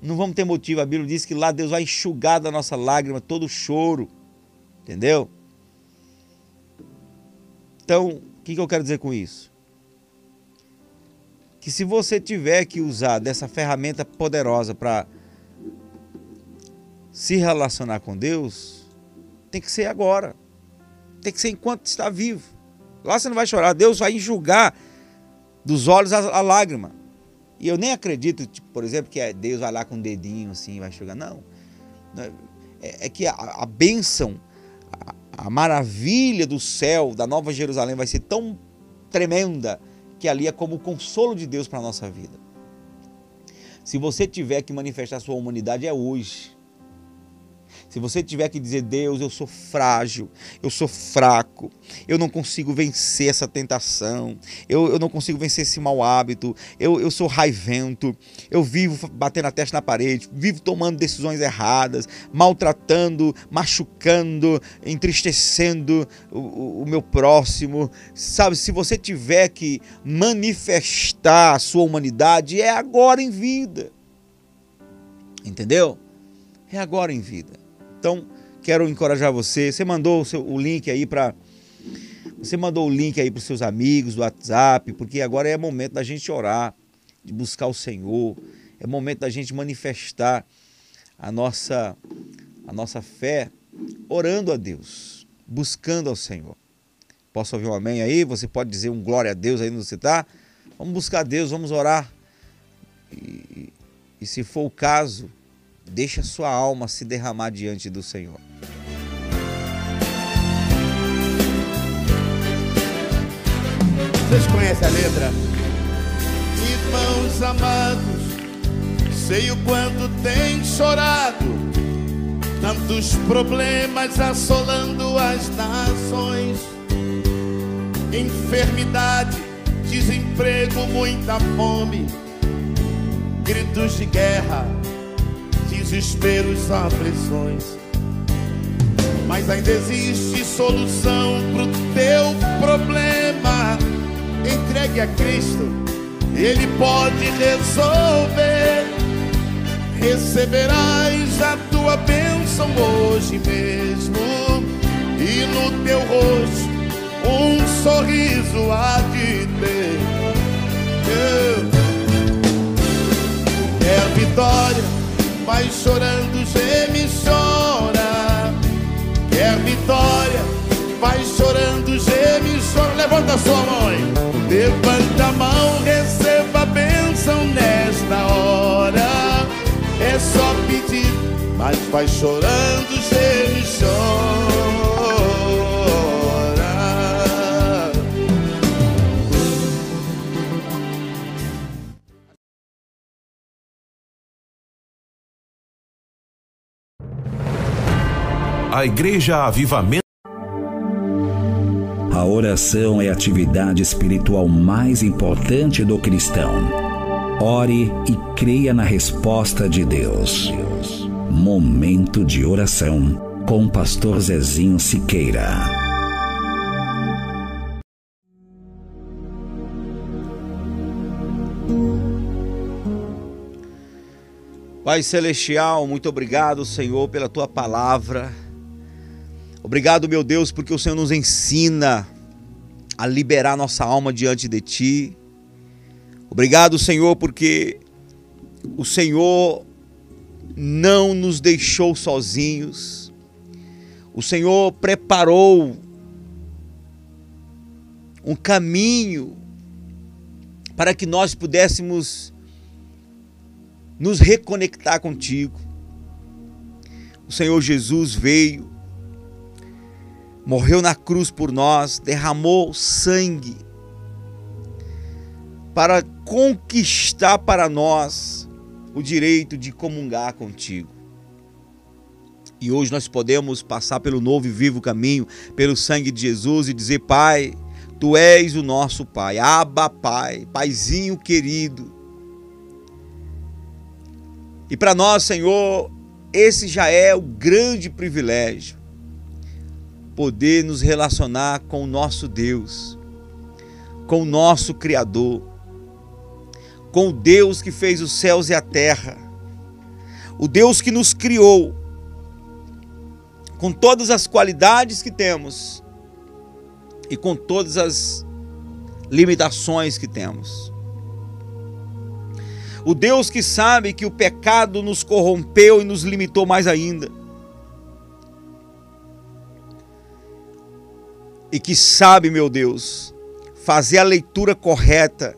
Não vamos ter motivo. A Bíblia diz que lá Deus vai enxugar da nossa lágrima todo o choro. Entendeu? Então, o que, que eu quero dizer com isso? Que se você tiver que usar dessa ferramenta poderosa para se relacionar com Deus, tem que ser agora tem que ser enquanto está vivo. Lá você não vai chorar, Deus vai enxugar dos olhos a, a lágrima. E eu nem acredito, tipo, por exemplo, que é Deus vai lá com o dedinho assim, vai enxugar. Não. É, é que a, a bênção, a maravilha do céu, da Nova Jerusalém, vai ser tão tremenda que ali é como o consolo de Deus para a nossa vida. Se você tiver que manifestar sua humanidade, é hoje. Se você tiver que dizer, Deus, eu sou frágil, eu sou fraco, eu não consigo vencer essa tentação, eu, eu não consigo vencer esse mau hábito, eu, eu sou raivento, eu vivo batendo a testa na parede, vivo tomando decisões erradas, maltratando, machucando, entristecendo o, o, meu próximo. Sabe, se você tiver que manifestar a sua humanidade, é agora em vida. Entendeu? É agora em vida. Então, quero encorajar você. Você mandou o, seu, o link aí para. Você mandou o link aí para os seus amigos do WhatsApp, porque agora é momento da gente orar, de buscar o Senhor. É momento da gente manifestar a nossa, a nossa fé orando a Deus, buscando ao Senhor. Posso ouvir um amém aí? Você pode dizer um glória a Deus aí onde você está? Vamos buscar Deus, vamos orar. E, e se for o caso, Deixa sua alma se derramar diante do Senhor. Vocês conhecem a letra? Irmãos amados, sei o quanto tem chorado, tantos problemas assolando as nações, enfermidade, desemprego, muita fome, gritos de guerra desesperos, aflições. Mas ainda existe solução pro teu problema. Entregue a Cristo, Ele pode resolver. Receberás a tua bênção hoje mesmo, e no teu rosto um sorriso há de ter. É vitória Vai chorando, geme chora. Quer vitória, vai chorando, geme chora. Levanta sua mão, levanta a mão, receba a bênção nesta hora. É só pedir, mas vai chorando, geme chora. A Igreja Avivamento. A oração é a atividade espiritual mais importante do cristão. Ore e creia na resposta de Deus. Momento de oração com o pastor Zezinho Siqueira. Pai Celestial, muito obrigado, Senhor, pela tua palavra. Obrigado, meu Deus, porque o Senhor nos ensina a liberar nossa alma diante de Ti. Obrigado, Senhor, porque o Senhor não nos deixou sozinhos. O Senhor preparou um caminho para que nós pudéssemos nos reconectar contigo. O Senhor Jesus veio morreu na cruz por nós, derramou sangue para conquistar para nós o direito de comungar contigo. E hoje nós podemos passar pelo novo e vivo caminho, pelo sangue de Jesus e dizer: Pai, tu és o nosso Pai, Abba Pai, Paizinho querido. E para nós, Senhor, esse já é o grande privilégio poder nos relacionar com o nosso Deus, com o nosso Criador, com o Deus que fez os céus e a terra, o Deus que nos criou, com todas as qualidades que temos e com todas as limitações que temos. O Deus que sabe que o pecado nos corrompeu e nos limitou mais ainda. E que sabe, meu Deus, fazer a leitura correta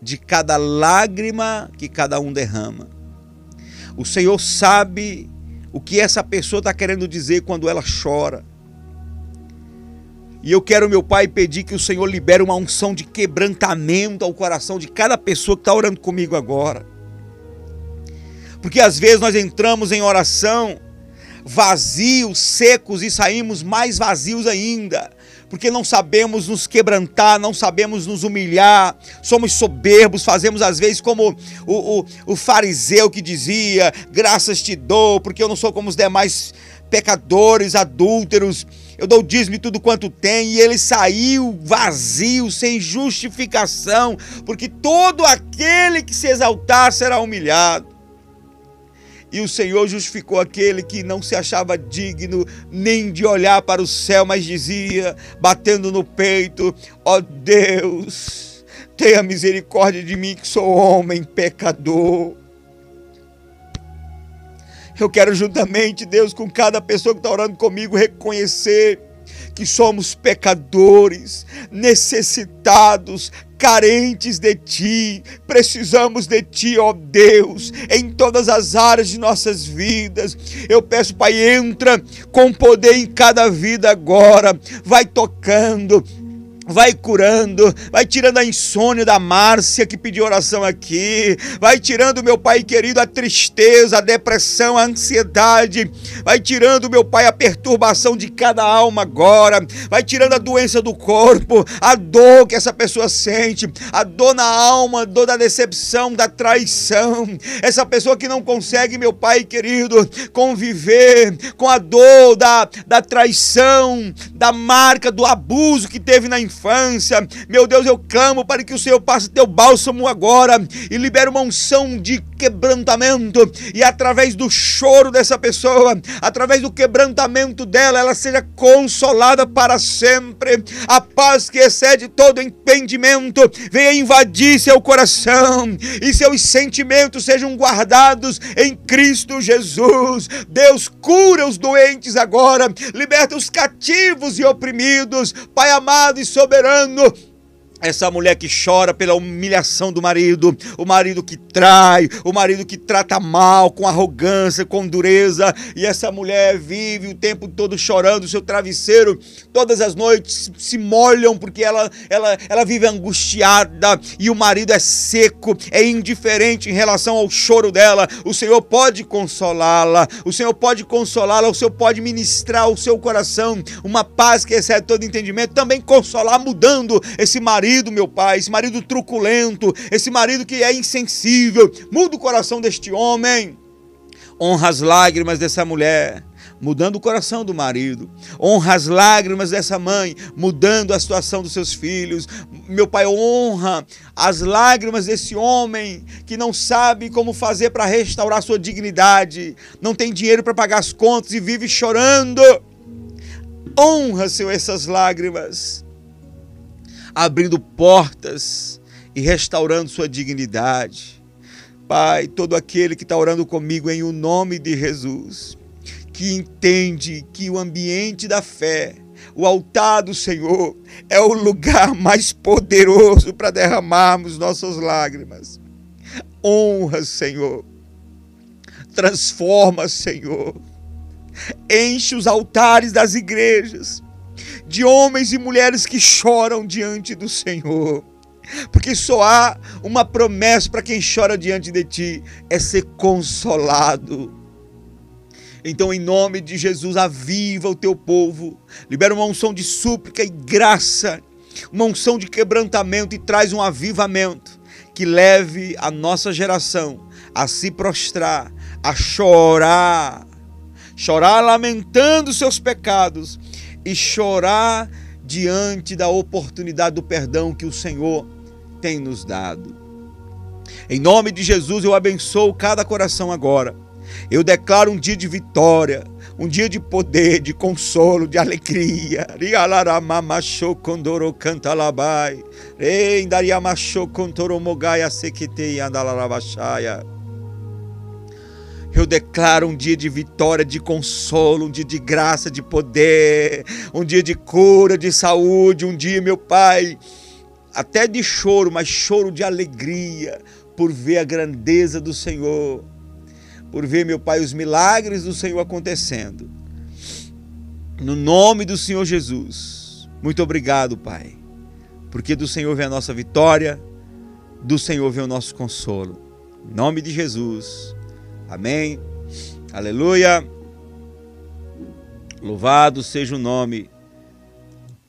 de cada lágrima que cada um derrama. O Senhor sabe o que essa pessoa está querendo dizer quando ela chora. E eu quero, meu Pai, pedir que o Senhor libere uma unção de quebrantamento ao coração de cada pessoa que está orando comigo agora. Porque às vezes nós entramos em oração vazios, secos e saímos mais vazios ainda porque não sabemos nos quebrantar, não sabemos nos humilhar, somos soberbos, fazemos às vezes como o, o, o fariseu que dizia: graças te dou, porque eu não sou como os demais pecadores, adúlteros, eu dou dízimo tudo quanto tem, e ele saiu vazio, sem justificação, porque todo aquele que se exaltar será humilhado. E o Senhor justificou aquele que não se achava digno nem de olhar para o céu, mas dizia, batendo no peito: Ó oh Deus, tenha misericórdia de mim, que sou homem pecador. Eu quero juntamente, Deus, com cada pessoa que está orando comigo, reconhecer que somos pecadores, necessitados, carentes de Ti, precisamos de Ti, ó Deus, em todas as áreas de nossas vidas. Eu peço, Pai, entra com poder em cada vida agora, vai tocando vai curando, vai tirando a insônia da Márcia que pediu oração aqui, vai tirando, meu Pai querido, a tristeza, a depressão, a ansiedade, vai tirando, meu Pai, a perturbação de cada alma agora, vai tirando a doença do corpo, a dor que essa pessoa sente, a dor na alma, a dor da decepção, da traição, essa pessoa que não consegue, meu Pai querido, conviver com a dor da, da traição, da marca, do abuso que teve na infância infância. Meu Deus, eu clamo para que o Senhor passe teu bálsamo agora e libere uma unção de quebrantamento e através do choro dessa pessoa, através do quebrantamento dela, ela seja consolada para sempre. A paz que excede todo entendimento venha invadir seu coração e seus sentimentos sejam guardados em Cristo Jesus. Deus cura os doentes agora, liberta os cativos e oprimidos. Pai amado e soberano essa mulher que chora pela humilhação do marido, o marido que trai, o marido que trata mal, com arrogância, com dureza, e essa mulher vive o tempo todo chorando, o seu travesseiro, todas as noites se molham porque ela, ela, ela vive angustiada e o marido é seco, é indiferente em relação ao choro dela. O Senhor pode consolá-la, o Senhor pode consolá-la, o Senhor pode ministrar ao seu coração uma paz que excede todo entendimento, também consolar, mudando esse marido marido, meu pai, esse marido truculento, esse marido que é insensível. Muda o coração deste homem. Honra as lágrimas dessa mulher mudando o coração do marido. Honra as lágrimas dessa mãe, mudando a situação dos seus filhos. Meu pai, honra as lágrimas desse homem que não sabe como fazer para restaurar sua dignidade, não tem dinheiro para pagar as contas e vive chorando. Honra, Senhor, essas lágrimas abrindo portas e restaurando sua dignidade. Pai, todo aquele que está orando comigo em o nome de Jesus, que entende que o ambiente da fé, o altar do Senhor, é o lugar mais poderoso para derramarmos nossas lágrimas. Honra, Senhor. Transforma, Senhor. Enche os altares das igrejas de homens e mulheres que choram diante do Senhor. Porque só há uma promessa para quem chora diante de ti: é ser consolado. Então, em nome de Jesus, aviva o teu povo, libera uma unção de súplica e graça, uma unção de quebrantamento e traz um avivamento que leve a nossa geração a se prostrar, a chorar, chorar lamentando seus pecados e chorar diante da oportunidade do perdão que o Senhor tem nos dado. Em nome de Jesus, eu abençoo cada coração agora. Eu declaro um dia de vitória, um dia de poder, de consolo, de alegria. Rialaramamachô condoro cantalabai. Ei, dariamachô contoro mogaia sequitei andalarabachaya. Eu declaro um dia de vitória, de consolo, um dia de graça, de poder, um dia de cura, de saúde, um dia, meu Pai, até de choro, mas choro de alegria por ver a grandeza do Senhor, por ver, meu Pai, os milagres do Senhor acontecendo. No nome do Senhor Jesus. Muito obrigado, Pai, porque do Senhor vem a nossa vitória, do Senhor vem o nosso consolo. Em nome de Jesus. Amém. Aleluia. Louvado seja o nome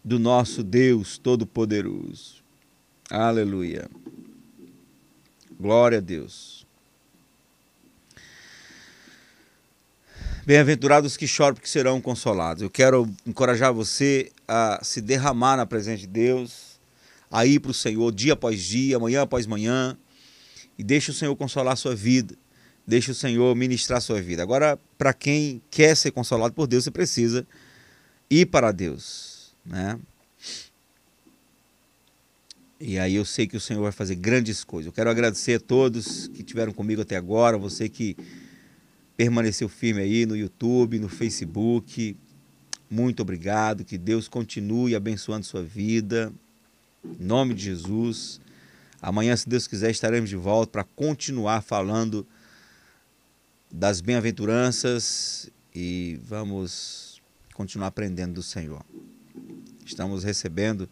do nosso Deus Todo-Poderoso. Aleluia. Glória a Deus. Bem-aventurados que choram, porque serão consolados. Eu quero encorajar você a se derramar na presença de Deus, a ir para o Senhor dia após dia, manhã após manhã, e deixe o Senhor consolar a sua vida. Deixe o Senhor ministrar a sua vida. Agora, para quem quer ser consolado por Deus, você precisa ir para Deus, né? E aí eu sei que o Senhor vai fazer grandes coisas. Eu quero agradecer a todos que tiveram comigo até agora, você que permaneceu firme aí no YouTube, no Facebook. Muito obrigado. Que Deus continue abençoando sua vida. Em nome de Jesus. Amanhã, se Deus quiser, estaremos de volta para continuar falando das bem-aventuranças e vamos continuar aprendendo do Senhor. Estamos recebendo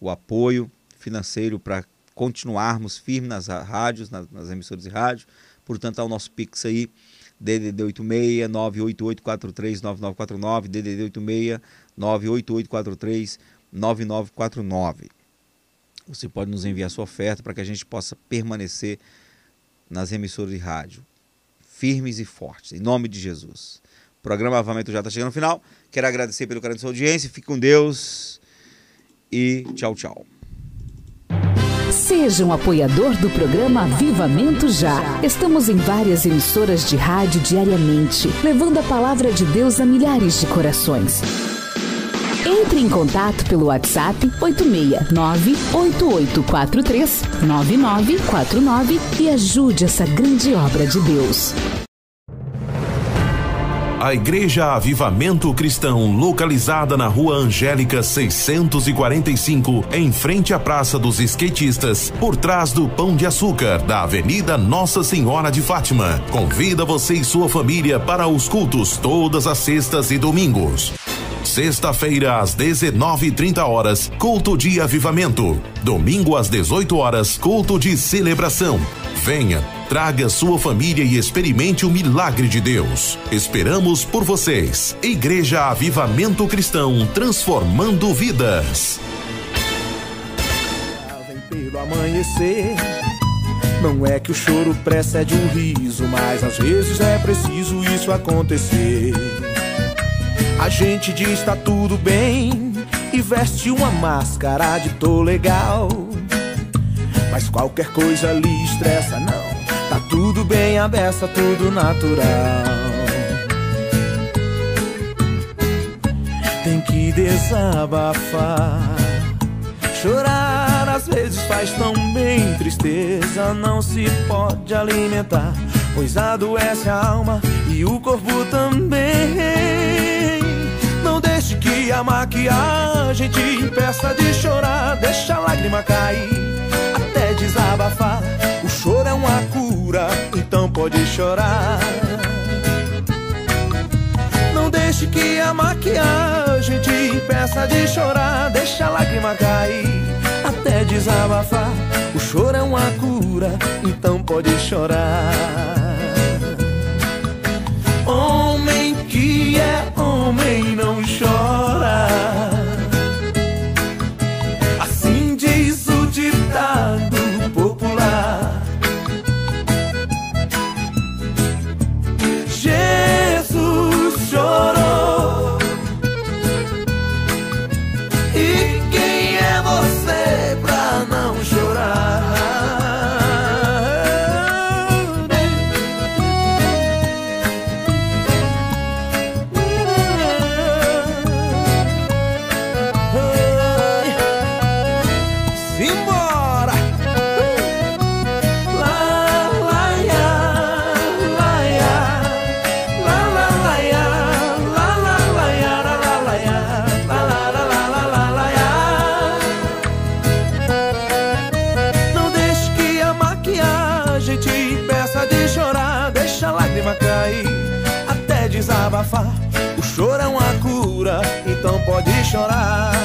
o apoio financeiro para continuarmos firmes nas rádios, nas, nas emissoras de rádio. Portanto, há o nosso Pix aí, DDD 86 98843 9949, DDD 86 98843 9949. Você pode nos enviar sua oferta para que a gente possa permanecer nas emissoras de rádio, firmes e fortes, em nome de Jesus. O programa Avamento já está chegando ao final. Quero agradecer pelo carinho da sua audiência. Fique com Deus e tchau, tchau. Seja um apoiador do programa Avivamento Já. Estamos em várias emissoras de rádio diariamente, levando a palavra de Deus a milhares de corações. Entre em contato pelo WhatsApp 869-8843-9949 e ajude essa grande obra de Deus. A Igreja Avivamento Cristão, localizada na Rua Angélica 645, em frente à Praça dos Skatistas, por trás do Pão de Açúcar, da Avenida Nossa Senhora de Fátima. Convida você e sua família para os cultos todas as sextas e domingos. Sexta-feira às 19:30 horas, culto de avivamento. Domingo às 18 horas, culto de celebração. Venha, traga sua família e experimente o milagre de Deus. Esperamos por vocês. Igreja Avivamento Cristão, transformando vidas. Pelo amanhecer. Não é que o choro precede um riso, mas às vezes é preciso isso acontecer. A gente diz tá tudo bem e veste uma máscara de tô legal. Mas qualquer coisa lhe estressa, não. Tá tudo bem, a beça, tudo natural. Tem que desabafar. Chorar às vezes faz tão bem, tristeza não se pode alimentar, pois adoece a alma e o corpo também. Que a maquiagem te impeça de chorar, deixa a lágrima cair até desabafar. O choro é uma cura, então pode chorar. Não deixe que a maquiagem te impeça de chorar. Deixa a lágrima cair até desabafar. O choro é uma cura, então pode chorar. Homem que é homem não chorar.